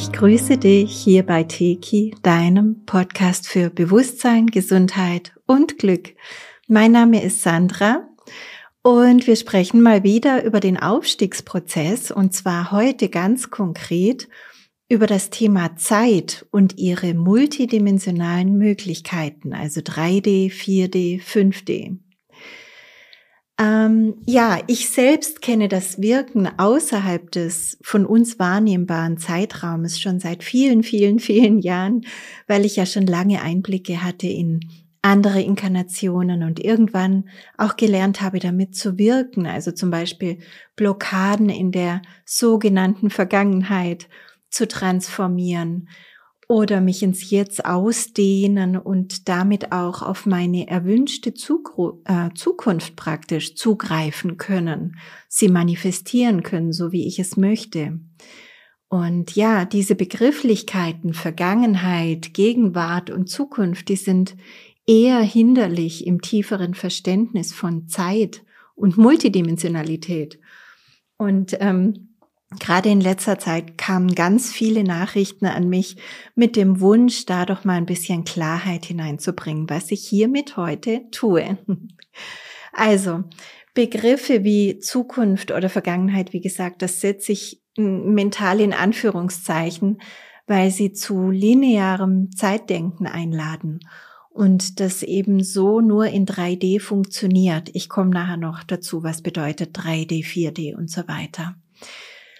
Ich grüße dich hier bei Teki, deinem Podcast für Bewusstsein, Gesundheit und Glück. Mein Name ist Sandra und wir sprechen mal wieder über den Aufstiegsprozess und zwar heute ganz konkret über das Thema Zeit und ihre multidimensionalen Möglichkeiten, also 3D, 4D, 5D. Ähm, ja, ich selbst kenne das Wirken außerhalb des von uns wahrnehmbaren Zeitraumes schon seit vielen, vielen, vielen Jahren, weil ich ja schon lange Einblicke hatte in andere Inkarnationen und irgendwann auch gelernt habe, damit zu wirken. Also zum Beispiel Blockaden in der sogenannten Vergangenheit zu transformieren oder mich ins Jetzt ausdehnen und damit auch auf meine erwünschte äh, Zukunft praktisch zugreifen können, sie manifestieren können, so wie ich es möchte. Und ja, diese Begrifflichkeiten Vergangenheit, Gegenwart und Zukunft, die sind eher hinderlich im tieferen Verständnis von Zeit und Multidimensionalität. Und ähm, Gerade in letzter Zeit kamen ganz viele Nachrichten an mich mit dem Wunsch, da doch mal ein bisschen Klarheit hineinzubringen, was ich hiermit heute tue. Also, Begriffe wie Zukunft oder Vergangenheit, wie gesagt, das setze ich mental in Anführungszeichen, weil sie zu linearem Zeitdenken einladen und das eben so nur in 3D funktioniert. Ich komme nachher noch dazu, was bedeutet 3D, 4D und so weiter.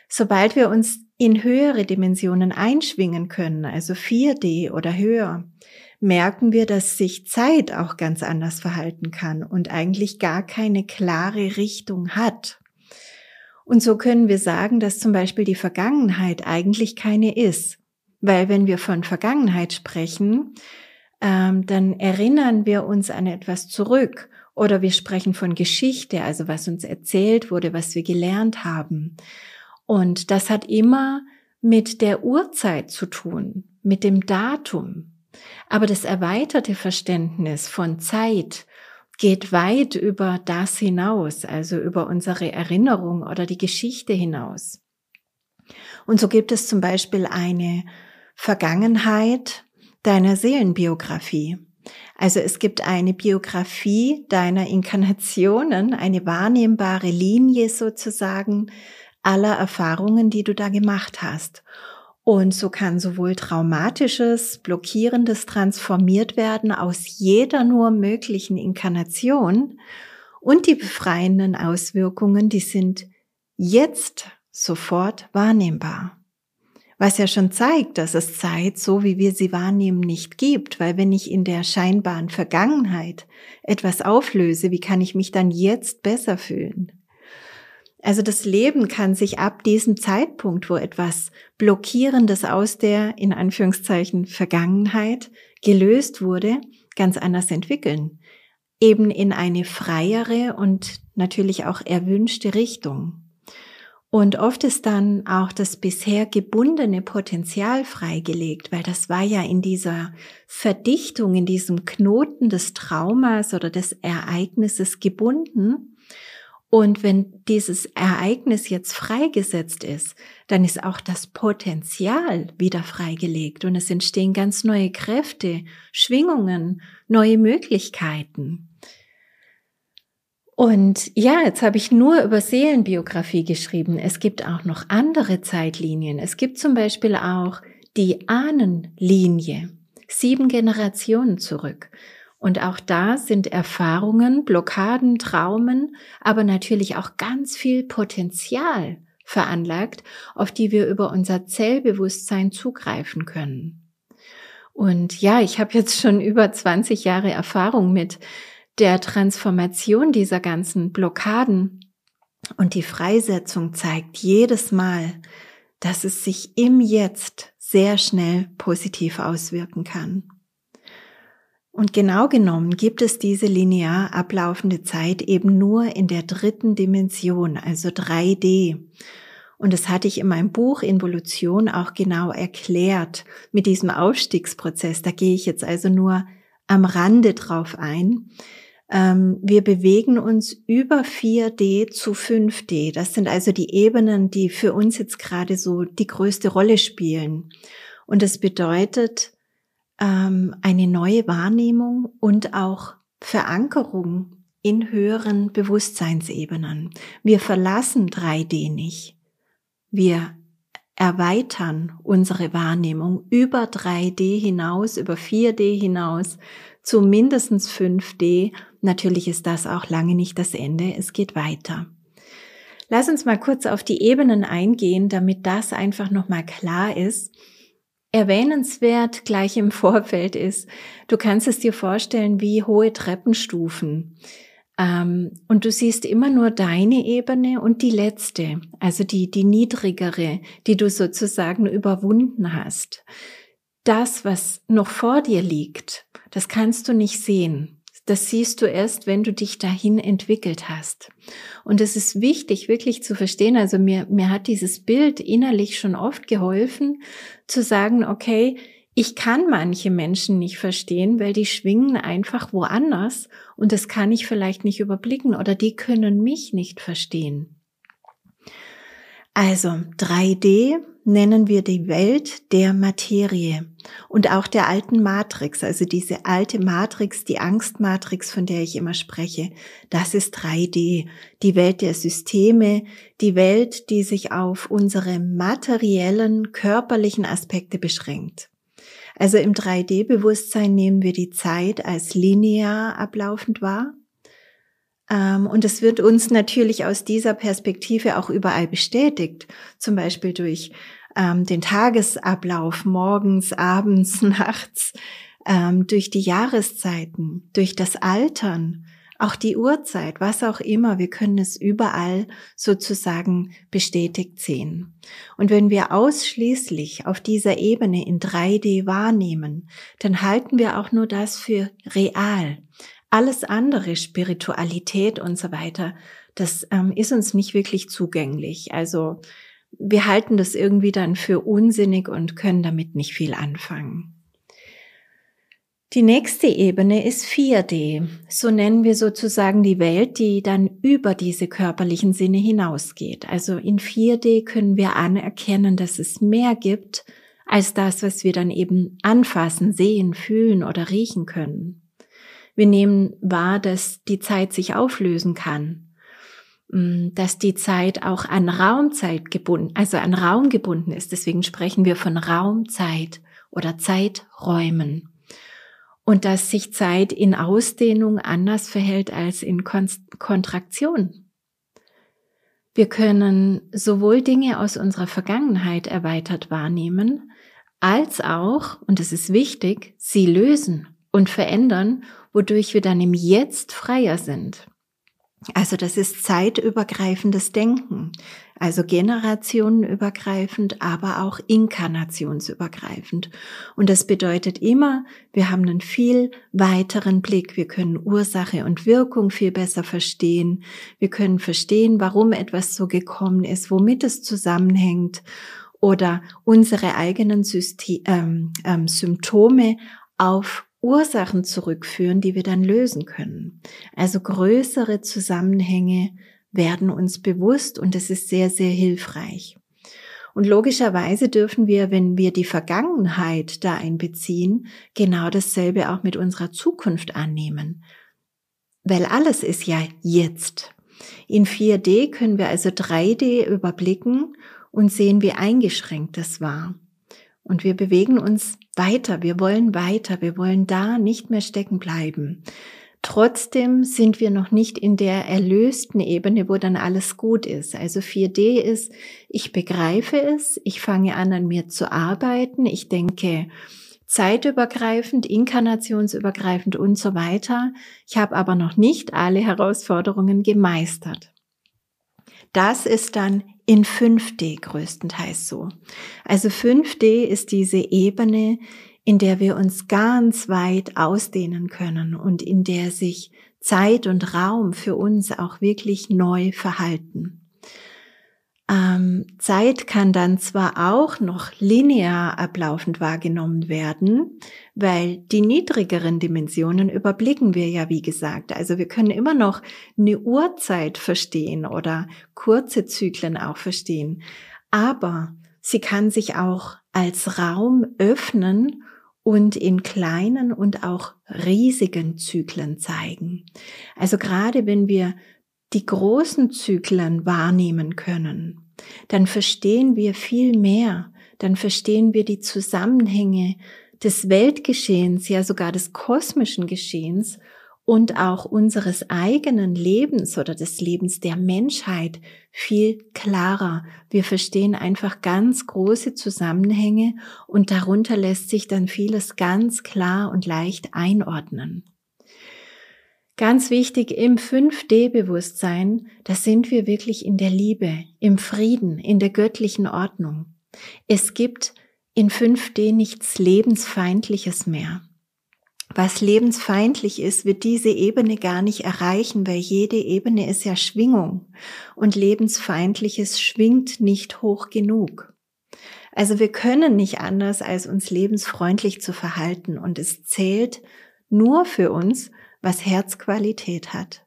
Sobald wir uns in höhere Dimensionen einschwingen können, also 4D oder höher, merken wir, dass sich Zeit auch ganz anders verhalten kann und eigentlich gar keine klare Richtung hat. Und so können wir sagen, dass zum Beispiel die Vergangenheit eigentlich keine ist. Weil wenn wir von Vergangenheit sprechen, ähm, dann erinnern wir uns an etwas zurück oder wir sprechen von Geschichte, also was uns erzählt wurde, was wir gelernt haben. Und das hat immer mit der Uhrzeit zu tun, mit dem Datum. Aber das erweiterte Verständnis von Zeit geht weit über das hinaus, also über unsere Erinnerung oder die Geschichte hinaus. Und so gibt es zum Beispiel eine Vergangenheit deiner Seelenbiografie. Also es gibt eine Biografie deiner Inkarnationen, eine wahrnehmbare Linie sozusagen, aller Erfahrungen, die du da gemacht hast. Und so kann sowohl traumatisches, blockierendes transformiert werden aus jeder nur möglichen Inkarnation und die befreienden Auswirkungen, die sind jetzt sofort wahrnehmbar. Was ja schon zeigt, dass es Zeit, so wie wir sie wahrnehmen, nicht gibt, weil wenn ich in der scheinbaren Vergangenheit etwas auflöse, wie kann ich mich dann jetzt besser fühlen? Also das Leben kann sich ab diesem Zeitpunkt, wo etwas Blockierendes aus der, in Anführungszeichen, Vergangenheit gelöst wurde, ganz anders entwickeln. Eben in eine freiere und natürlich auch erwünschte Richtung. Und oft ist dann auch das bisher gebundene Potenzial freigelegt, weil das war ja in dieser Verdichtung, in diesem Knoten des Traumas oder des Ereignisses gebunden. Und wenn dieses Ereignis jetzt freigesetzt ist, dann ist auch das Potenzial wieder freigelegt und es entstehen ganz neue Kräfte, Schwingungen, neue Möglichkeiten. Und ja, jetzt habe ich nur über Seelenbiografie geschrieben. Es gibt auch noch andere Zeitlinien. Es gibt zum Beispiel auch die Ahnenlinie, sieben Generationen zurück. Und auch da sind Erfahrungen, Blockaden, Traumen, aber natürlich auch ganz viel Potenzial veranlagt, auf die wir über unser Zellbewusstsein zugreifen können. Und ja, ich habe jetzt schon über 20 Jahre Erfahrung mit der Transformation dieser ganzen Blockaden. Und die Freisetzung zeigt jedes Mal, dass es sich im Jetzt sehr schnell positiv auswirken kann. Und genau genommen gibt es diese linear ablaufende Zeit eben nur in der dritten Dimension, also 3D. Und das hatte ich in meinem Buch Involution auch genau erklärt mit diesem Aufstiegsprozess. Da gehe ich jetzt also nur am Rande drauf ein. Ähm, wir bewegen uns über 4D zu 5D. Das sind also die Ebenen, die für uns jetzt gerade so die größte Rolle spielen. Und das bedeutet ähm, eine neue Wahrnehmung und auch Verankerung in höheren Bewusstseinsebenen. Wir verlassen 3D nicht. Wir erweitern unsere Wahrnehmung über 3D hinaus, über 4D hinaus zu mindestens 5D. Natürlich ist das auch lange nicht das Ende. Es geht weiter. Lass uns mal kurz auf die Ebenen eingehen, damit das einfach nochmal klar ist. Erwähnenswert gleich im Vorfeld ist, du kannst es dir vorstellen wie hohe Treppenstufen. Ähm, und du siehst immer nur deine Ebene und die letzte, also die, die niedrigere, die du sozusagen überwunden hast. Das, was noch vor dir liegt, das kannst du nicht sehen. Das siehst du erst, wenn du dich dahin entwickelt hast. Und es ist wichtig, wirklich zu verstehen. Also mir, mir hat dieses Bild innerlich schon oft geholfen, zu sagen, okay, ich kann manche Menschen nicht verstehen, weil die schwingen einfach woanders und das kann ich vielleicht nicht überblicken oder die können mich nicht verstehen. Also 3D nennen wir die Welt der Materie und auch der alten Matrix, also diese alte Matrix, die Angstmatrix, von der ich immer spreche, das ist 3D, die Welt der Systeme, die Welt, die sich auf unsere materiellen, körperlichen Aspekte beschränkt. Also im 3D-Bewusstsein nehmen wir die Zeit als linear ablaufend wahr. Ähm, und es wird uns natürlich aus dieser Perspektive auch überall bestätigt, zum Beispiel durch ähm, den Tagesablauf morgens, abends, nachts, ähm, durch die Jahreszeiten, durch das Altern, auch die Uhrzeit, was auch immer, wir können es überall sozusagen bestätigt sehen. Und wenn wir ausschließlich auf dieser Ebene in 3D wahrnehmen, dann halten wir auch nur das für real. Alles andere, Spiritualität und so weiter, das ähm, ist uns nicht wirklich zugänglich. Also wir halten das irgendwie dann für unsinnig und können damit nicht viel anfangen. Die nächste Ebene ist 4D. So nennen wir sozusagen die Welt, die dann über diese körperlichen Sinne hinausgeht. Also in 4D können wir anerkennen, dass es mehr gibt als das, was wir dann eben anfassen, sehen, fühlen oder riechen können. Wir nehmen wahr, dass die Zeit sich auflösen kann, mm, dass die Zeit auch an Raumzeit gebunden, also an Raum gebunden ist. Deswegen sprechen wir von Raumzeit oder Zeiträumen und dass sich Zeit in Ausdehnung anders verhält als in Kontraktion. Wir können sowohl Dinge aus unserer Vergangenheit erweitert wahrnehmen, als auch, und es ist wichtig, sie lösen und verändern, wodurch wir dann im Jetzt freier sind. Also das ist zeitübergreifendes Denken, also generationenübergreifend, aber auch inkarnationsübergreifend. Und das bedeutet immer, wir haben einen viel weiteren Blick. Wir können Ursache und Wirkung viel besser verstehen. Wir können verstehen, warum etwas so gekommen ist, womit es zusammenhängt oder unsere eigenen System, ähm, ähm, Symptome auf Ursachen zurückführen, die wir dann lösen können. Also größere Zusammenhänge werden uns bewusst und es ist sehr, sehr hilfreich. Und logischerweise dürfen wir, wenn wir die Vergangenheit da einbeziehen, genau dasselbe auch mit unserer Zukunft annehmen. Weil alles ist ja jetzt. In 4D können wir also 3D überblicken und sehen, wie eingeschränkt das war. Und wir bewegen uns weiter, wir wollen weiter, wir wollen da nicht mehr stecken bleiben. Trotzdem sind wir noch nicht in der erlösten Ebene, wo dann alles gut ist. Also 4D ist, ich begreife es, ich fange an, an mir zu arbeiten, ich denke zeitübergreifend, inkarnationsübergreifend und so weiter. Ich habe aber noch nicht alle Herausforderungen gemeistert. Das ist dann in 5D größtenteils so. Also 5D ist diese Ebene, in der wir uns ganz weit ausdehnen können und in der sich Zeit und Raum für uns auch wirklich neu verhalten. Ähm, Zeit kann dann zwar auch noch linear ablaufend wahrgenommen werden, weil die niedrigeren Dimensionen überblicken wir ja, wie gesagt. Also wir können immer noch eine Uhrzeit verstehen oder kurze Zyklen auch verstehen. Aber sie kann sich auch als Raum öffnen und in kleinen und auch riesigen Zyklen zeigen. Also gerade wenn wir die großen Zyklen wahrnehmen können, dann verstehen wir viel mehr, dann verstehen wir die Zusammenhänge des Weltgeschehens, ja sogar des kosmischen Geschehens und auch unseres eigenen Lebens oder des Lebens der Menschheit viel klarer. Wir verstehen einfach ganz große Zusammenhänge und darunter lässt sich dann vieles ganz klar und leicht einordnen. Ganz wichtig im 5D-Bewusstsein, da sind wir wirklich in der Liebe, im Frieden, in der göttlichen Ordnung. Es gibt in 5D nichts Lebensfeindliches mehr. Was lebensfeindlich ist, wird diese Ebene gar nicht erreichen, weil jede Ebene ist ja Schwingung und lebensfeindliches schwingt nicht hoch genug. Also wir können nicht anders, als uns lebensfreundlich zu verhalten und es zählt nur für uns, was Herzqualität hat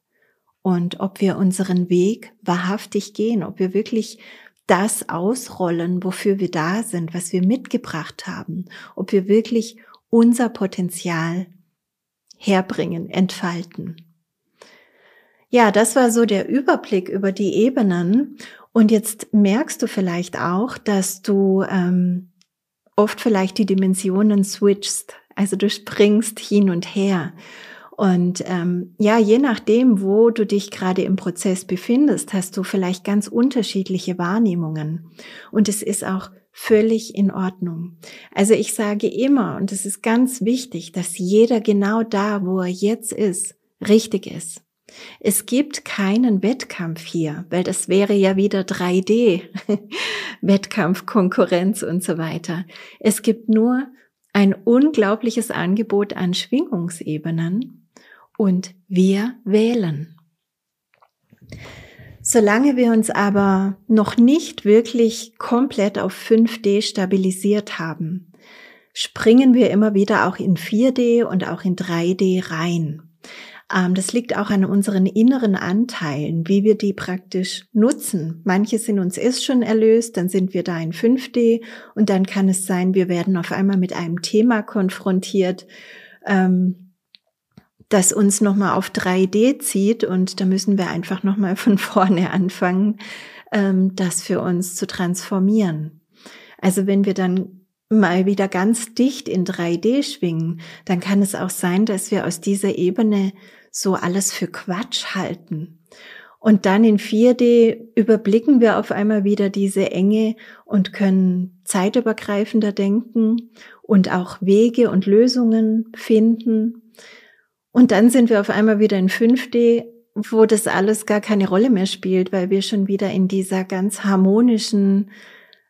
und ob wir unseren Weg wahrhaftig gehen, ob wir wirklich das ausrollen, wofür wir da sind, was wir mitgebracht haben, ob wir wirklich unser Potenzial herbringen, entfalten. Ja, das war so der Überblick über die Ebenen. Und jetzt merkst du vielleicht auch, dass du ähm, oft vielleicht die Dimensionen switchst. Also du springst hin und her. Und ähm, ja, je nachdem, wo du dich gerade im Prozess befindest, hast du vielleicht ganz unterschiedliche Wahrnehmungen. Und es ist auch völlig in Ordnung. Also ich sage immer, und es ist ganz wichtig, dass jeder genau da, wo er jetzt ist, richtig ist. Es gibt keinen Wettkampf hier, weil das wäre ja wieder 3D, Wettkampf, Konkurrenz und so weiter. Es gibt nur ein unglaubliches Angebot an Schwingungsebenen und wir wählen. Solange wir uns aber noch nicht wirklich komplett auf 5D stabilisiert haben, springen wir immer wieder auch in 4D und auch in 3D rein. Ähm, das liegt auch an unseren inneren Anteilen, wie wir die praktisch nutzen. Manche sind uns erst schon erlöst, dann sind wir da in 5D und dann kann es sein, wir werden auf einmal mit einem Thema konfrontiert, ähm, das uns nochmal auf 3D zieht und da müssen wir einfach nochmal von vorne anfangen, ähm, das für uns zu transformieren. Also wenn wir dann mal wieder ganz dicht in 3D schwingen, dann kann es auch sein, dass wir aus dieser Ebene so alles für Quatsch halten. Und dann in 4D überblicken wir auf einmal wieder diese Enge und können zeitübergreifender denken und auch Wege und Lösungen finden. Und dann sind wir auf einmal wieder in 5D, wo das alles gar keine Rolle mehr spielt, weil wir schon wieder in dieser ganz harmonischen,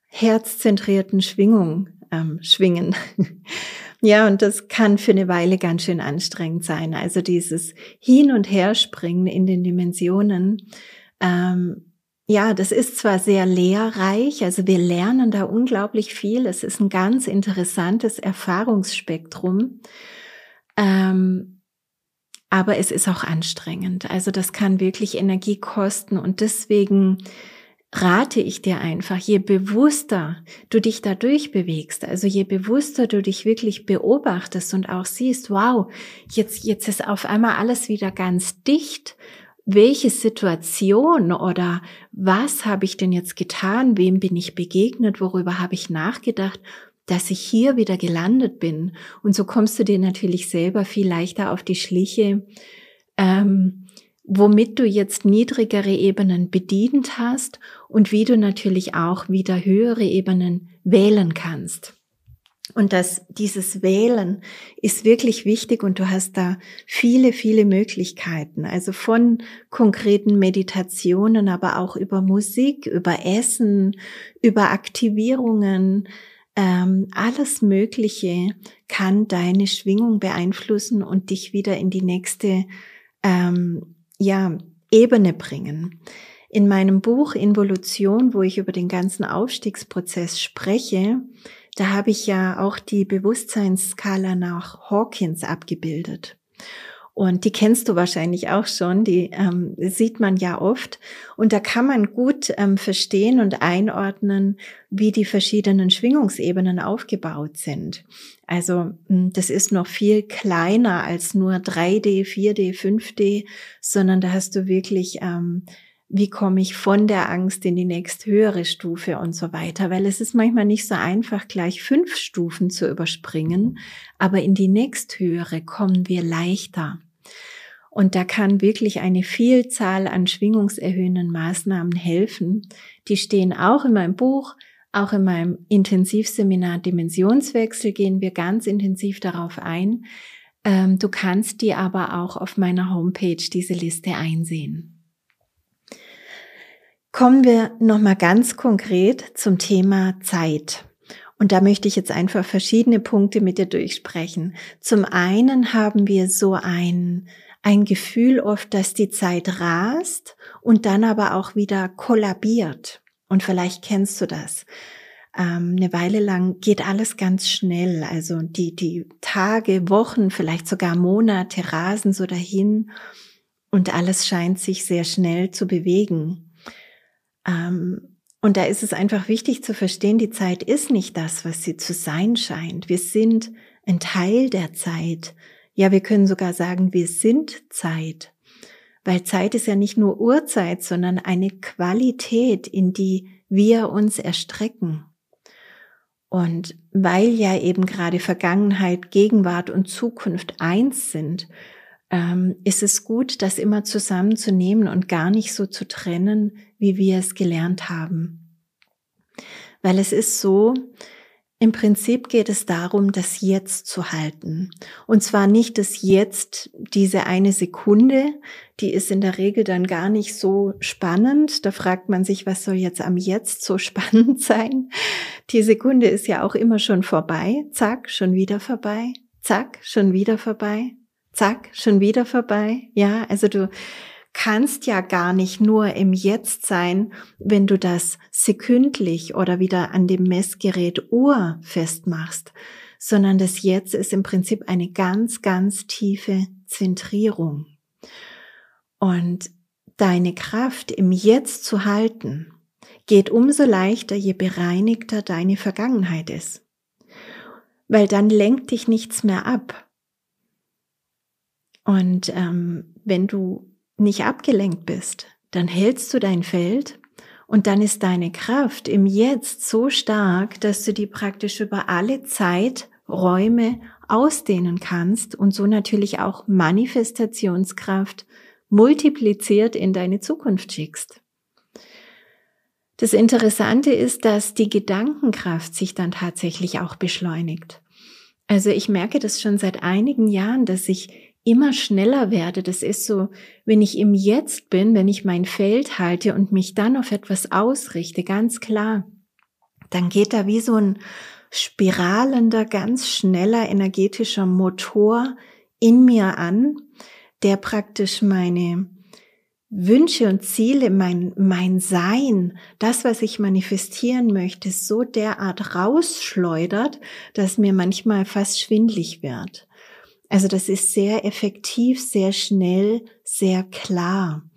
herzzentrierten Schwingung ähm, schwingen. ja, und das kann für eine Weile ganz schön anstrengend sein. Also dieses Hin- und Herspringen in den Dimensionen. Ähm, ja, das ist zwar sehr lehrreich, also wir lernen da unglaublich viel. Es ist ein ganz interessantes Erfahrungsspektrum. Ähm, aber es ist auch anstrengend. Also das kann wirklich Energie kosten und deswegen rate ich dir einfach, je bewusster du dich dadurch bewegst, also je bewusster du dich wirklich beobachtest und auch siehst, wow, jetzt, jetzt ist auf einmal alles wieder ganz dicht. Welche Situation oder was habe ich denn jetzt getan? Wem bin ich begegnet? Worüber habe ich nachgedacht? dass ich hier wieder gelandet bin. Und so kommst du dir natürlich selber viel leichter auf die Schliche, ähm, womit du jetzt niedrigere Ebenen bedient hast und wie du natürlich auch wieder höhere Ebenen wählen kannst. Und das, dieses Wählen ist wirklich wichtig und du hast da viele, viele Möglichkeiten. Also von konkreten Meditationen, aber auch über Musik, über Essen, über Aktivierungen, ähm, alles Mögliche kann deine Schwingung beeinflussen und dich wieder in die nächste ähm, ja, Ebene bringen. In meinem Buch Involution, wo ich über den ganzen Aufstiegsprozess spreche, da habe ich ja auch die Bewusstseinsskala nach Hawkins abgebildet. Und die kennst du wahrscheinlich auch schon, die ähm, sieht man ja oft. Und da kann man gut ähm, verstehen und einordnen, wie die verschiedenen Schwingungsebenen aufgebaut sind. Also hm, das ist noch viel kleiner als nur 3D, 4D, 5D, sondern da hast du wirklich ähm, wie komme ich von der Angst in die nächst höhere Stufe und so weiter, weil es ist manchmal nicht so einfach, gleich fünf Stufen zu überspringen, aber in die nächst höhere kommen wir leichter. Und da kann wirklich eine Vielzahl an schwingungserhöhenden Maßnahmen helfen. Die stehen auch in meinem Buch, auch in meinem Intensivseminar Dimensionswechsel gehen wir ganz intensiv darauf ein. Ähm, du kannst die aber auch auf meiner Homepage diese Liste einsehen. Kommen wir nochmal ganz konkret zum Thema Zeit. Und da möchte ich jetzt einfach verschiedene Punkte mit dir durchsprechen. Zum einen haben wir so ein, ein Gefühl oft, dass die Zeit rast und dann aber auch wieder kollabiert. Und vielleicht kennst du das. Ähm, eine Weile lang geht alles ganz schnell. Also die, die Tage, Wochen, vielleicht sogar Monate rasen so dahin und alles scheint sich sehr schnell zu bewegen. Ähm, und da ist es einfach wichtig zu verstehen, die Zeit ist nicht das, was sie zu sein scheint. Wir sind ein Teil der Zeit. Ja, wir können sogar sagen, wir sind Zeit. Weil Zeit ist ja nicht nur Uhrzeit, sondern eine Qualität, in die wir uns erstrecken. Und weil ja eben gerade Vergangenheit, Gegenwart und Zukunft eins sind, ähm, ist es gut, das immer zusammenzunehmen und gar nicht so zu trennen, wie wir es gelernt haben. Weil es ist so, im Prinzip geht es darum, das Jetzt zu halten. Und zwar nicht das Jetzt, diese eine Sekunde, die ist in der Regel dann gar nicht so spannend. Da fragt man sich, was soll jetzt am Jetzt so spannend sein? Die Sekunde ist ja auch immer schon vorbei. Zack, schon wieder vorbei. Zack, schon wieder vorbei zack, schon wieder vorbei. Ja, also du kannst ja gar nicht nur im Jetzt sein, wenn du das sekündlich oder wieder an dem Messgerät Uhr festmachst, sondern das Jetzt ist im Prinzip eine ganz, ganz tiefe Zentrierung. Und deine Kraft im Jetzt zu halten, geht umso leichter, je bereinigter deine Vergangenheit ist. Weil dann lenkt dich nichts mehr ab. Und ähm, wenn du nicht abgelenkt bist, dann hältst du dein Feld und dann ist deine Kraft im Jetzt so stark, dass du die praktisch über alle Zeiträume ausdehnen kannst und so natürlich auch Manifestationskraft multipliziert in deine Zukunft schickst. Das Interessante ist, dass die Gedankenkraft sich dann tatsächlich auch beschleunigt. Also ich merke das schon seit einigen Jahren, dass ich immer schneller werde. Das ist so, wenn ich im Jetzt bin, wenn ich mein Feld halte und mich dann auf etwas ausrichte, ganz klar, dann geht da wie so ein spiralender, ganz schneller energetischer Motor in mir an, der praktisch meine Wünsche und Ziele, mein, mein Sein, das, was ich manifestieren möchte, so derart rausschleudert, dass mir manchmal fast schwindlig wird. Also das ist sehr effektiv, sehr schnell, sehr klar.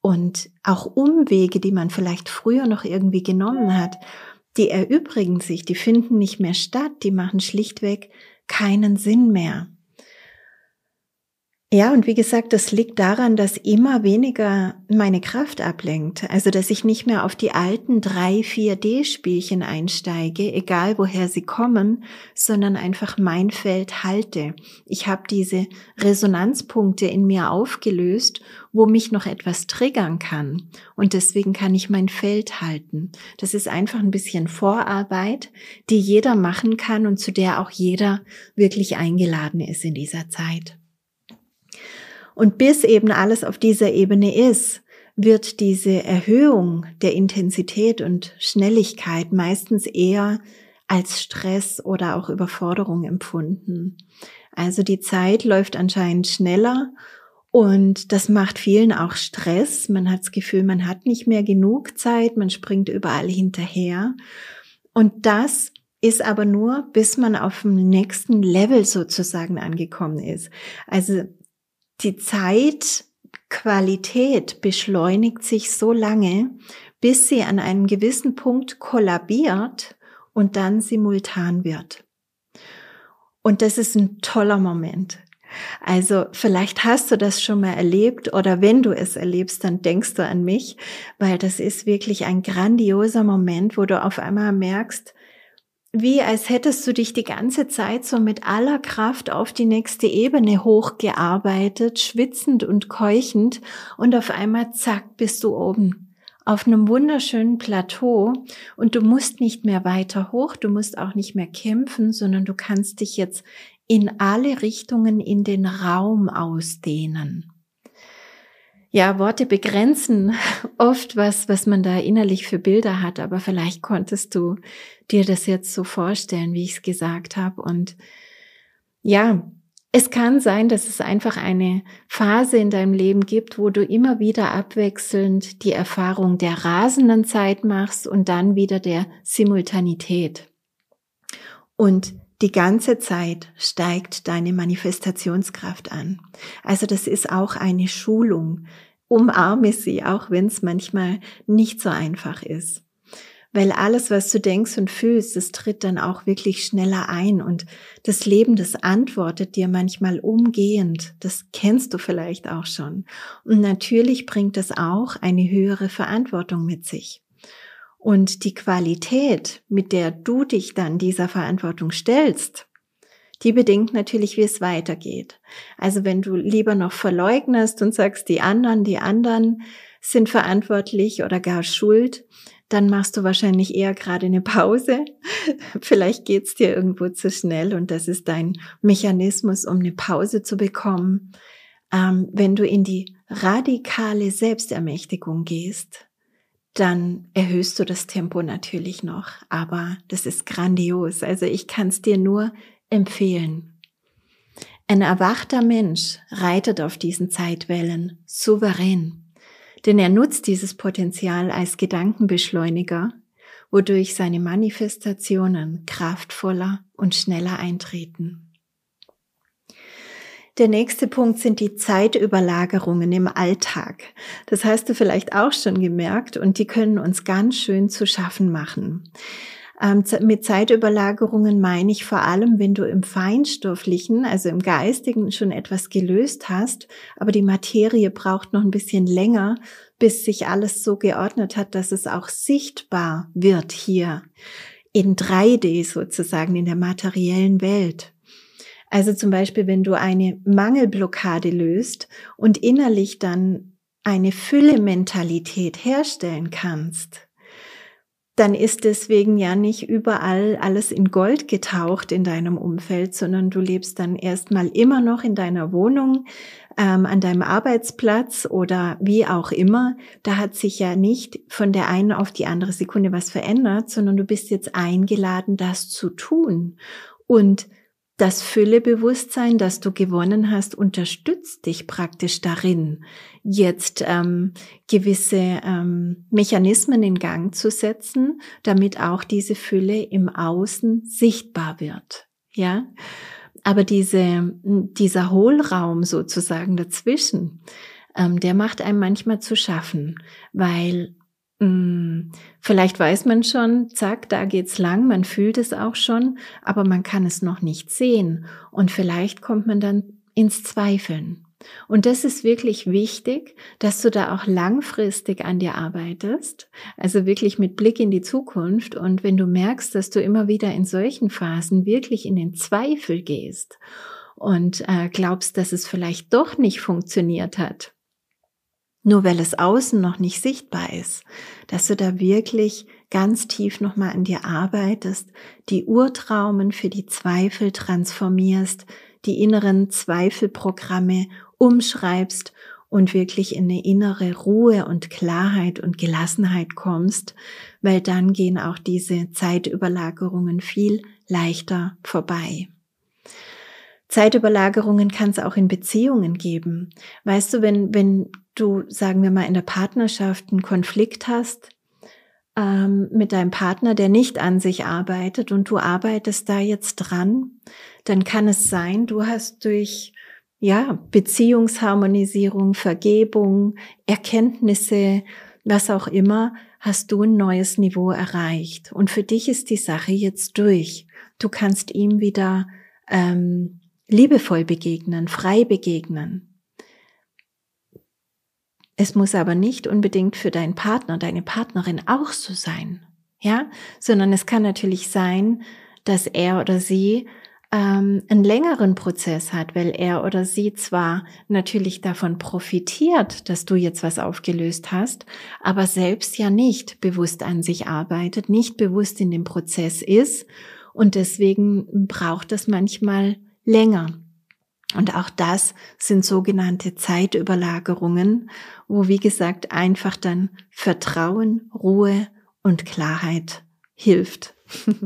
Und auch Umwege, die man vielleicht früher noch irgendwie genommen hat, die erübrigen sich, die finden nicht mehr statt, die machen schlichtweg keinen Sinn mehr. Ja, und wie gesagt, das liegt daran, dass immer weniger meine Kraft ablenkt. Also, dass ich nicht mehr auf die alten 3, 4D-Spielchen einsteige, egal woher sie kommen, sondern einfach mein Feld halte. Ich habe diese Resonanzpunkte in mir aufgelöst, wo mich noch etwas triggern kann. Und deswegen kann ich mein Feld halten. Das ist einfach ein bisschen Vorarbeit, die jeder machen kann und zu der auch jeder wirklich eingeladen ist in dieser Zeit. Und bis eben alles auf dieser Ebene ist, wird diese Erhöhung der Intensität und Schnelligkeit meistens eher als Stress oder auch Überforderung empfunden. Also die Zeit läuft anscheinend schneller Und das macht vielen auch Stress. Man hat das Gefühl, man hat nicht mehr genug Zeit, man springt überall hinterher. Und das ist aber nur, bis man auf dem nächsten Level sozusagen angekommen ist. Also die Zeitqualität beschleunigt sich so lange, bis sie an einem gewissen Punkt kollabiert und dann simultan wird. Und das ist ein toller Moment. Also vielleicht hast du das schon mal erlebt oder wenn du es erlebst, dann denkst du an mich, weil das ist wirklich ein grandioser Moment, wo du auf einmal merkst, wie als hättest du dich die ganze Zeit so mit aller Kraft auf die nächste Ebene hochgearbeitet, schwitzend und keuchend und auf einmal zack bist du oben auf einem wunderschönen Plateau und du musst nicht mehr weiter hoch, du musst auch nicht mehr kämpfen, sondern du kannst dich jetzt in alle Richtungen in den Raum ausdehnen. Ja, Worte begrenzen oft was, was man da innerlich für Bilder hat, aber vielleicht konntest du dir das jetzt so vorstellen, wie ich es gesagt habe. Und ja, es kann sein, dass es einfach eine Phase in deinem Leben gibt, wo du immer wieder abwechselnd die Erfahrung der rasenden Zeit machst und dann wieder der Simultanität. Und die ganze Zeit steigt deine Manifestationskraft an. Also das ist auch eine Schulung. Umarme sie, auch wenn es manchmal nicht so einfach ist. Weil alles, was du denkst und fühlst, das tritt dann auch wirklich schneller ein und das Leben, das antwortet dir manchmal umgehend. Das kennst du vielleicht auch schon. Und natürlich bringt es auch eine höhere Verantwortung mit sich. Und die Qualität, mit der du dich dann dieser Verantwortung stellst, die bedingt natürlich, wie es weitergeht. Also wenn du lieber noch verleugnest und sagst, die anderen, die anderen sind verantwortlich oder gar schuld, dann machst du wahrscheinlich eher gerade eine Pause. Vielleicht geht's dir irgendwo zu schnell und das ist dein Mechanismus, um eine Pause zu bekommen. Ähm, wenn du in die radikale Selbstermächtigung gehst, dann erhöhst du das Tempo natürlich noch. Aber das ist grandios. Also ich kann es dir nur empfehlen. Ein erwachter Mensch reitet auf diesen Zeitwellen souverän, denn er nutzt dieses Potenzial als Gedankenbeschleuniger, wodurch seine Manifestationen kraftvoller und schneller eintreten. Der nächste Punkt sind die Zeitüberlagerungen im Alltag. Das hast du vielleicht auch schon gemerkt und die können uns ganz schön zu schaffen machen. Ähm, mit Zeitüberlagerungen meine ich vor allem, wenn du im Feinstofflichen, also im Geistigen schon etwas gelöst hast, aber die Materie braucht noch ein bisschen länger, bis sich alles so geordnet hat, dass es auch sichtbar wird hier in 3D sozusagen in der materiellen Welt. Also zum Beispiel, wenn du eine Mangelblockade löst und innerlich dann eine Fülle-Mentalität herstellen kannst, dann ist deswegen ja nicht überall alles in Gold getaucht in deinem Umfeld, sondern du lebst dann erstmal immer noch in deiner Wohnung, ähm, an deinem Arbeitsplatz oder wie auch immer. Da hat sich ja nicht von der einen auf die andere Sekunde was verändert, sondern du bist jetzt eingeladen, das zu tun. Und das Füllebewusstsein, das du gewonnen hast, unterstützt dich praktisch darin, jetzt ähm, gewisse ähm, Mechanismen in Gang zu setzen, damit auch diese Fülle im Außen sichtbar wird. Ja, aber diese, dieser Hohlraum sozusagen dazwischen, ähm, der macht einem manchmal zu schaffen, weil vielleicht weiß man schon, zack, da geht's lang, man fühlt es auch schon, aber man kann es noch nicht sehen und vielleicht kommt man dann ins Zweifeln. Und das ist wirklich wichtig, dass du da auch langfristig an dir arbeitest, also wirklich mit Blick in die Zukunft. Und wenn du merkst, dass du immer wieder in solchen Phasen wirklich in den Zweifel gehst und äh, glaubst, dass es vielleicht doch nicht funktioniert hat, nur weil es außen noch nicht sichtbar ist, dass du da wirklich ganz tief nochmal an dir arbeitest, die Urtraumen für die Zweifel transformierst, die inneren Zweifelprogramme umschreibst und wirklich in eine innere Ruhe und Klarheit und Gelassenheit kommst, weil dann gehen auch diese Zeitüberlagerungen viel leichter vorbei. Zeitüberlagerungen kann es auch in Beziehungen geben. Weißt du, wenn, wenn du, sagen wir mal, in der Partnerschaft einen Konflikt hast ähm, mit deinem Partner, der nicht an sich arbeitet und du arbeitest da jetzt dran, dann kann es sein, du hast durch ja, Beziehungsharmonisierung, Vergebung, Erkenntnisse, was auch immer, hast du ein neues Niveau erreicht. Und für dich ist die Sache jetzt durch. Du kannst ihm wieder ähm, liebevoll begegnen, frei begegnen. Es muss aber nicht unbedingt für deinen Partner, deine Partnerin auch so sein, ja, sondern es kann natürlich sein, dass er oder sie ähm, einen längeren Prozess hat, weil er oder sie zwar natürlich davon profitiert, dass du jetzt was aufgelöst hast, aber selbst ja nicht bewusst an sich arbeitet, nicht bewusst in dem Prozess ist und deswegen braucht es manchmal länger. Und auch das sind sogenannte Zeitüberlagerungen, wo, wie gesagt, einfach dann Vertrauen, Ruhe und Klarheit hilft.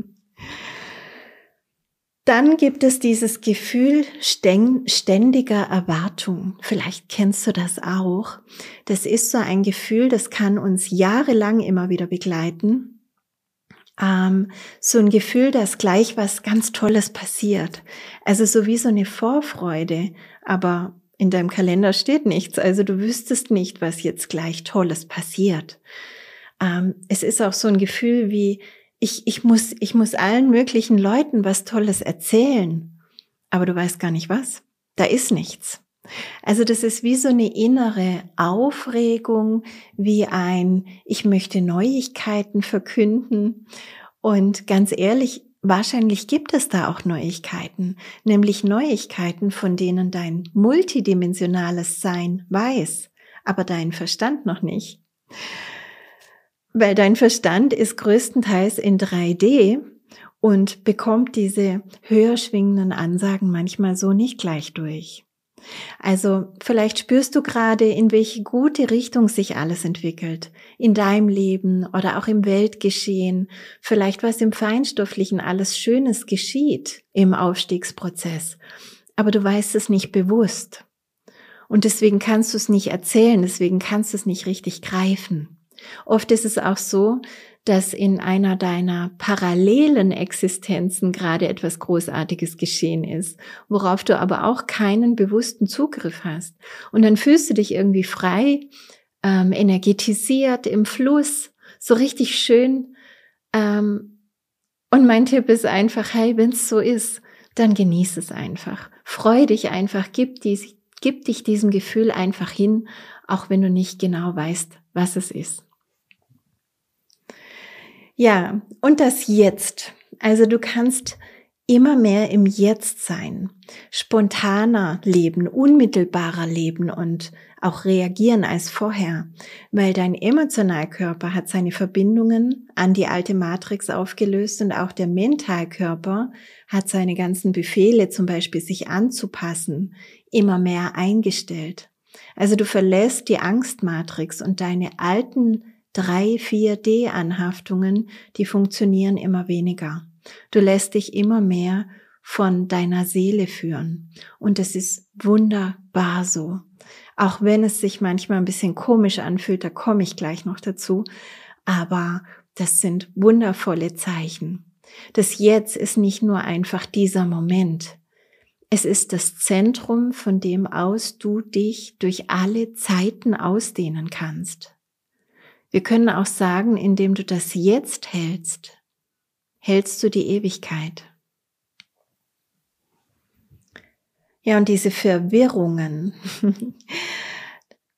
Dann gibt es dieses Gefühl ständiger Erwartung. Vielleicht kennst du das auch. Das ist so ein Gefühl, das kann uns jahrelang immer wieder begleiten ähm, so ein Gefühl, dass gleich was ganz Tolles passiert. Also so wie so eine Vorfreude, aber in deinem Kalender steht nichts, also du wüsstest nicht, was jetzt gleich Tolles passiert. Ähm, es ist auch so ein Gefühl wie, ich, ich, muss, ich muss allen möglichen Leuten was Tolles erzählen, aber du weißt gar nicht was. Da ist nichts. Also das ist wie so eine innere Aufregung, wie ein, ich möchte Neuigkeiten verkünden. Und ganz ehrlich, wahrscheinlich gibt es da auch Neuigkeiten, nämlich Neuigkeiten, von denen dein multidimensionales Sein weiß, aber dein Verstand noch nicht. Weil dein Verstand ist größtenteils in 3D und bekommt diese höher schwingenden Ansagen manchmal so nicht gleich durch. Also vielleicht spürst du gerade, in welche gute Richtung sich alles entwickelt. In deinem Leben oder auch im Weltgeschehen. Vielleicht was im Feinstofflichen alles Schönes geschieht im Aufstiegsprozess. Aber du weißt es nicht bewusst. Und deswegen kannst du es nicht erzählen, deswegen kannst du es nicht richtig greifen. Oft ist es auch so, dass in einer deiner parallelen Existenzen gerade etwas Großartiges geschehen ist, worauf du aber auch keinen bewussten Zugriff hast. Und dann fühlst du dich irgendwie frei, ähm, energetisiert, im Fluss, so richtig schön. Ähm, und mein Tipp ist einfach, hey, wenn es so ist, dann genieß es einfach. Freu dich einfach, gib, dies, gib dich diesem Gefühl einfach hin, auch wenn du nicht genau weißt, was es ist. Ja, und das Jetzt. Also du kannst immer mehr im Jetzt sein, spontaner leben, unmittelbarer leben und auch reagieren als vorher, weil dein Emotionalkörper hat seine Verbindungen an die alte Matrix aufgelöst und auch der Mentalkörper hat seine ganzen Befehle, zum Beispiel sich anzupassen, immer mehr eingestellt. Also du verlässt die Angstmatrix und deine alten drei, vier D-Anhaftungen, die funktionieren immer weniger. Du lässt dich immer mehr von deiner Seele führen. Und es ist wunderbar so. Auch wenn es sich manchmal ein bisschen komisch anfühlt, da komme ich gleich noch dazu. Aber das sind wundervolle Zeichen. Das Jetzt ist nicht nur einfach dieser Moment. Es ist das Zentrum, von dem aus du dich durch alle Zeiten ausdehnen kannst. Wir können auch sagen, indem du das jetzt hältst, hältst du die Ewigkeit. Ja, und diese Verwirrungen,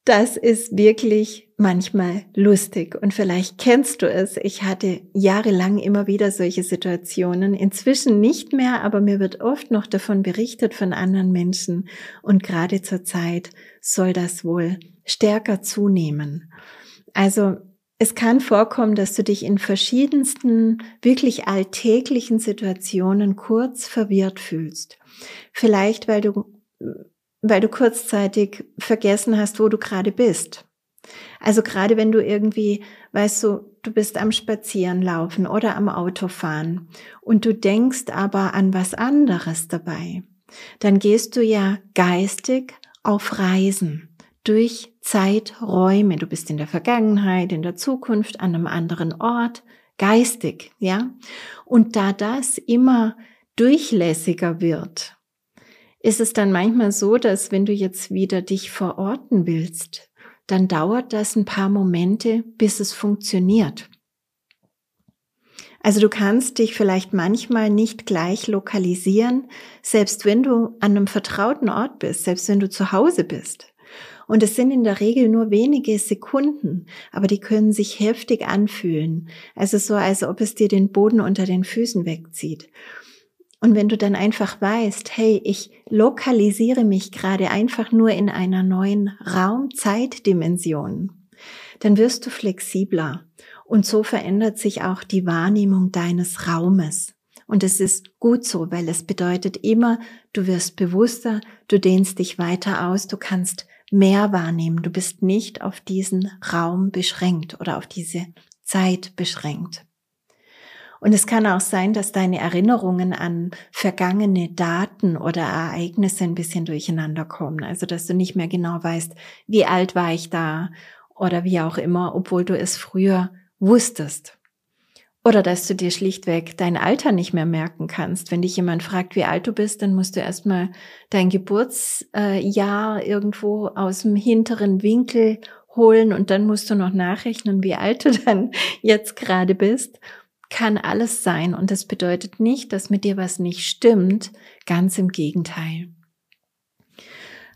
das ist wirklich manchmal lustig und vielleicht kennst du es. Ich hatte jahrelang immer wieder solche Situationen, inzwischen nicht mehr, aber mir wird oft noch davon berichtet von anderen Menschen und gerade zur Zeit soll das wohl stärker zunehmen. Also es kann vorkommen, dass du dich in verschiedensten, wirklich alltäglichen Situationen kurz verwirrt fühlst. Vielleicht, weil du, weil du kurzzeitig vergessen hast, wo du gerade bist. Also gerade wenn du irgendwie, weißt du, du bist am Spazierenlaufen oder am Autofahren und du denkst aber an was anderes dabei. dann gehst du ja geistig auf Reisen durch Zeiträume. Du bist in der Vergangenheit, in der Zukunft, an einem anderen Ort, geistig, ja. Und da das immer durchlässiger wird, ist es dann manchmal so, dass wenn du jetzt wieder dich verorten willst, dann dauert das ein paar Momente, bis es funktioniert. Also du kannst dich vielleicht manchmal nicht gleich lokalisieren, selbst wenn du an einem vertrauten Ort bist, selbst wenn du zu Hause bist. Und es sind in der Regel nur wenige Sekunden, aber die können sich heftig anfühlen. Also so, als ob es dir den Boden unter den Füßen wegzieht. Und wenn du dann einfach weißt, hey, ich lokalisiere mich gerade einfach nur in einer neuen Raum-Zeit-Dimension, dann wirst du flexibler. Und so verändert sich auch die Wahrnehmung deines Raumes. Und es ist gut so, weil es bedeutet immer, du wirst bewusster, du dehnst dich weiter aus, du kannst mehr wahrnehmen. Du bist nicht auf diesen Raum beschränkt oder auf diese Zeit beschränkt. Und es kann auch sein, dass deine Erinnerungen an vergangene Daten oder Ereignisse ein bisschen durcheinander kommen. Also, dass du nicht mehr genau weißt, wie alt war ich da oder wie auch immer, obwohl du es früher wusstest. Oder dass du dir schlichtweg dein Alter nicht mehr merken kannst. Wenn dich jemand fragt, wie alt du bist, dann musst du erstmal dein Geburtsjahr irgendwo aus dem hinteren Winkel holen und dann musst du noch nachrechnen, wie alt du dann jetzt gerade bist. Kann alles sein und das bedeutet nicht, dass mit dir was nicht stimmt. Ganz im Gegenteil.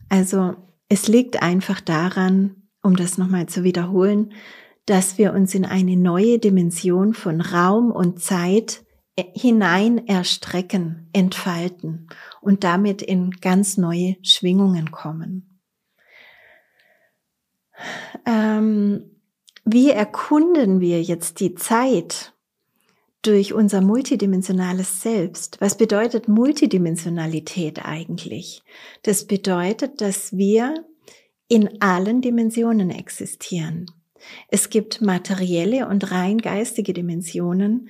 Also es liegt einfach daran, um das nochmal zu wiederholen, dass wir uns in eine neue Dimension von Raum und Zeit äh, hinein erstrecken, entfalten und damit in ganz neue Schwingungen kommen. Ähm, wie erkunden wir jetzt die Zeit durch unser multidimensionales Selbst? Was bedeutet Multidimensionalität eigentlich? Das bedeutet, dass wir in allen Dimensionen existieren. Es gibt materielle und rein geistige Dimensionen.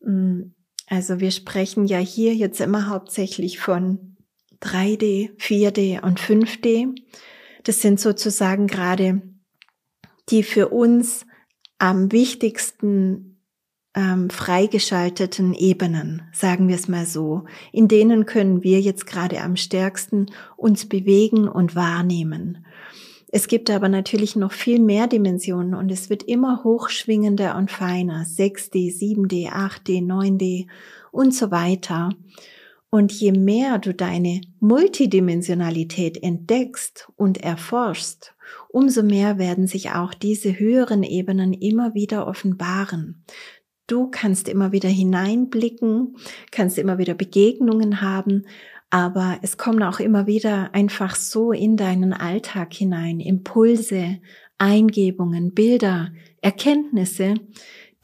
Mm, also wir sprechen ja hier jetzt immer hauptsächlich von 3D, 4D und 5D. Das sind sozusagen gerade die für uns am wichtigsten ähm, freigeschalteten Ebenen, sagen wir es mal so. In denen können wir jetzt gerade am stärksten uns bewegen und wahrnehmen. Es gibt aber natürlich noch viel mehr Dimensionen und es wird immer hochschwingender und feiner. 6D, 7D, 8D, 9D und so weiter. Und je mehr du deine Multidimensionalität entdeckst und erforschst, umso mehr werden sich auch diese höheren Ebenen immer wieder offenbaren. Du kannst immer wieder hineinblicken, kannst immer wieder Begegnungen haben aber es kommen auch immer wieder einfach so in deinen Alltag hinein Impulse, Eingebungen, Bilder, Erkenntnisse,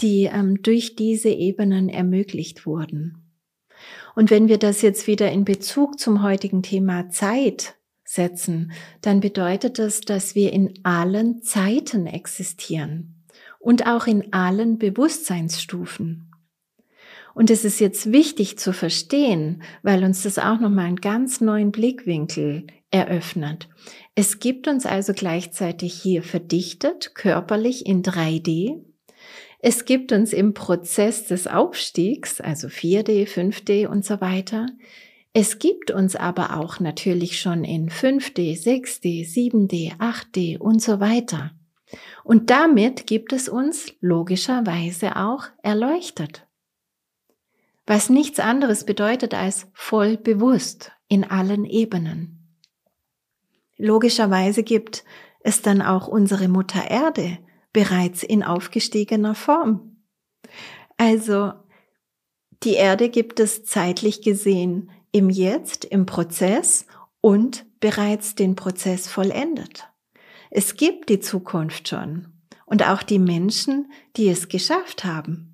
die ähm, durch diese Ebenen ermöglicht wurden. Und wenn wir das jetzt wieder in Bezug zum heutigen Thema Zeit setzen, dann bedeutet das, dass wir in allen Zeiten existieren und auch in allen Bewusstseinsstufen. Und es ist jetzt wichtig zu verstehen, weil uns das auch nochmal einen ganz neuen Blickwinkel eröffnet. Es gibt uns also gleichzeitig hier verdichtet, körperlich in 3D. Es gibt uns im Prozess des Aufstiegs, also 4D, 5D und so weiter. Es gibt uns aber auch natürlich schon in 5D, 6D, 7D, 8D und so weiter. Und damit gibt es uns logischerweise auch erleuchtet was nichts anderes bedeutet als voll bewusst in allen Ebenen. Logischerweise gibt es dann auch unsere Mutter Erde bereits in aufgestiegener Form. Also die Erde gibt es zeitlich gesehen im Jetzt, im Prozess und bereits den Prozess vollendet. Es gibt die Zukunft schon und auch die Menschen, die es geschafft haben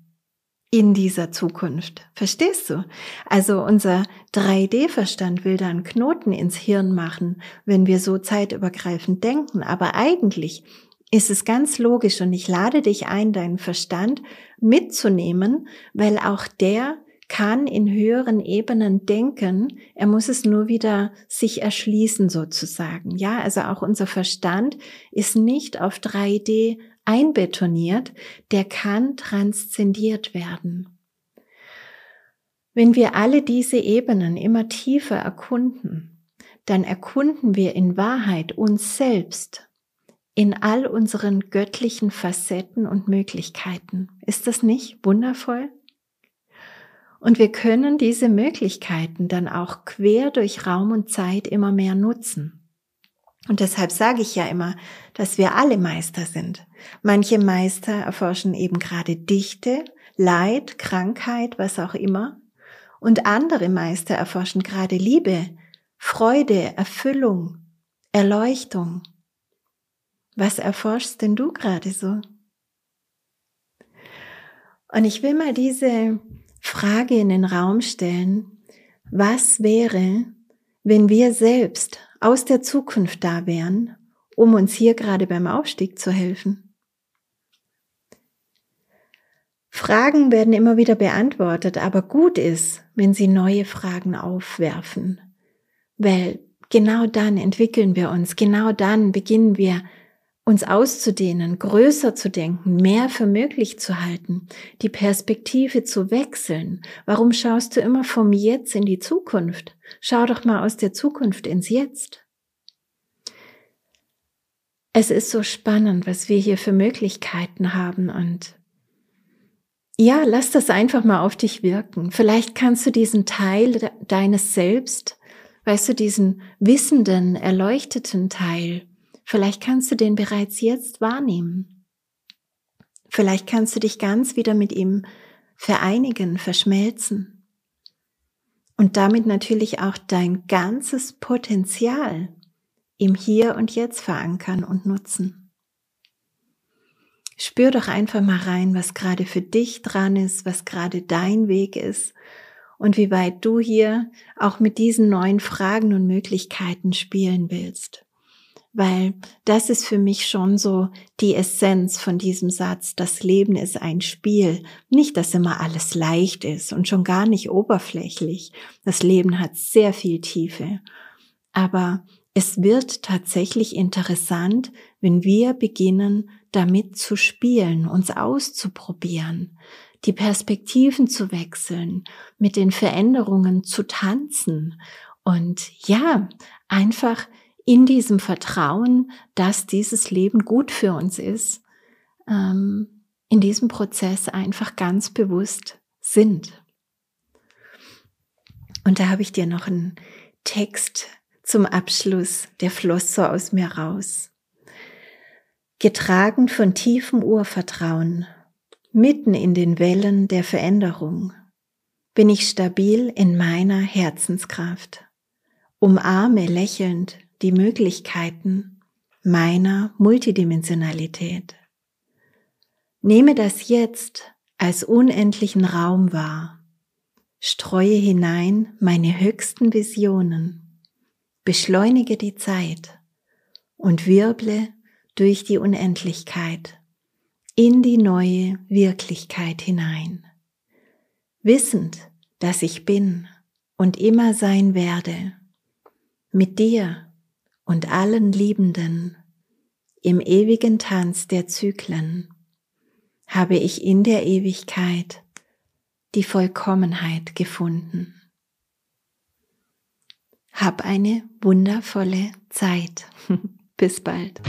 in dieser Zukunft. Verstehst du? Also unser 3D-Verstand will da einen Knoten ins Hirn machen, wenn wir so zeitübergreifend denken. Aber eigentlich ist es ganz logisch und ich lade dich ein, deinen Verstand mitzunehmen, weil auch der kann in höheren Ebenen denken, er muss es nur wieder sich erschließen sozusagen. Ja, also auch unser Verstand ist nicht auf 3D einbetoniert, der kann transzendiert werden. Wenn wir alle diese Ebenen immer tiefer erkunden, dann erkunden wir in Wahrheit uns selbst in all unseren göttlichen Facetten und Möglichkeiten. Ist das nicht wundervoll? Und wir können diese Möglichkeiten dann auch quer durch Raum und Zeit immer mehr nutzen. Und deshalb sage ich ja immer, dass wir alle Meister sind. Manche Meister erforschen eben gerade Dichte, Leid, Krankheit, was auch immer. Und andere Meister erforschen gerade Liebe, Freude, Erfüllung, Erleuchtung. Was erforschst denn du gerade so? Und ich will mal diese Frage in den Raum stellen, was wäre, wenn wir selbst aus der Zukunft da wären, um uns hier gerade beim Aufstieg zu helfen? Fragen werden immer wieder beantwortet, aber gut ist, wenn sie neue Fragen aufwerfen, weil genau dann entwickeln wir uns, genau dann beginnen wir uns auszudehnen, größer zu denken, mehr für möglich zu halten, die Perspektive zu wechseln. Warum schaust du immer vom Jetzt in die Zukunft? Schau doch mal aus der Zukunft ins Jetzt. Es ist so spannend, was wir hier für Möglichkeiten haben und ja, lass das einfach mal auf dich wirken. Vielleicht kannst du diesen Teil deines Selbst, weißt du, diesen wissenden, erleuchteten Teil, Vielleicht kannst du den bereits jetzt wahrnehmen. Vielleicht kannst du dich ganz wieder mit ihm vereinigen, verschmelzen. Und damit natürlich auch dein ganzes Potenzial im Hier und Jetzt verankern und nutzen. Spür doch einfach mal rein, was gerade für dich dran ist, was gerade dein Weg ist und wie weit du hier auch mit diesen neuen Fragen und Möglichkeiten spielen willst weil das ist für mich schon so die Essenz von diesem Satz, das Leben ist ein Spiel. Nicht, dass immer alles leicht ist und schon gar nicht oberflächlich. Das Leben hat sehr viel Tiefe. Aber es wird tatsächlich interessant, wenn wir beginnen, damit zu spielen, uns auszuprobieren, die Perspektiven zu wechseln, mit den Veränderungen zu tanzen und ja, einfach in diesem Vertrauen, dass dieses Leben gut für uns ist, ähm, in diesem Prozess einfach ganz bewusst sind. Und da habe ich dir noch einen Text zum Abschluss, der floss so aus mir raus. Getragen von tiefem Urvertrauen, mitten in den Wellen der Veränderung, bin ich stabil in meiner Herzenskraft, umarme lächelnd die Möglichkeiten meiner Multidimensionalität. Nehme das jetzt als unendlichen Raum wahr, streue hinein meine höchsten Visionen, beschleunige die Zeit und wirble durch die Unendlichkeit in die neue Wirklichkeit hinein, wissend, dass ich bin und immer sein werde, mit dir und allen Liebenden im ewigen Tanz der Zyklen habe ich in der Ewigkeit die Vollkommenheit gefunden. Hab eine wundervolle Zeit. Bis bald.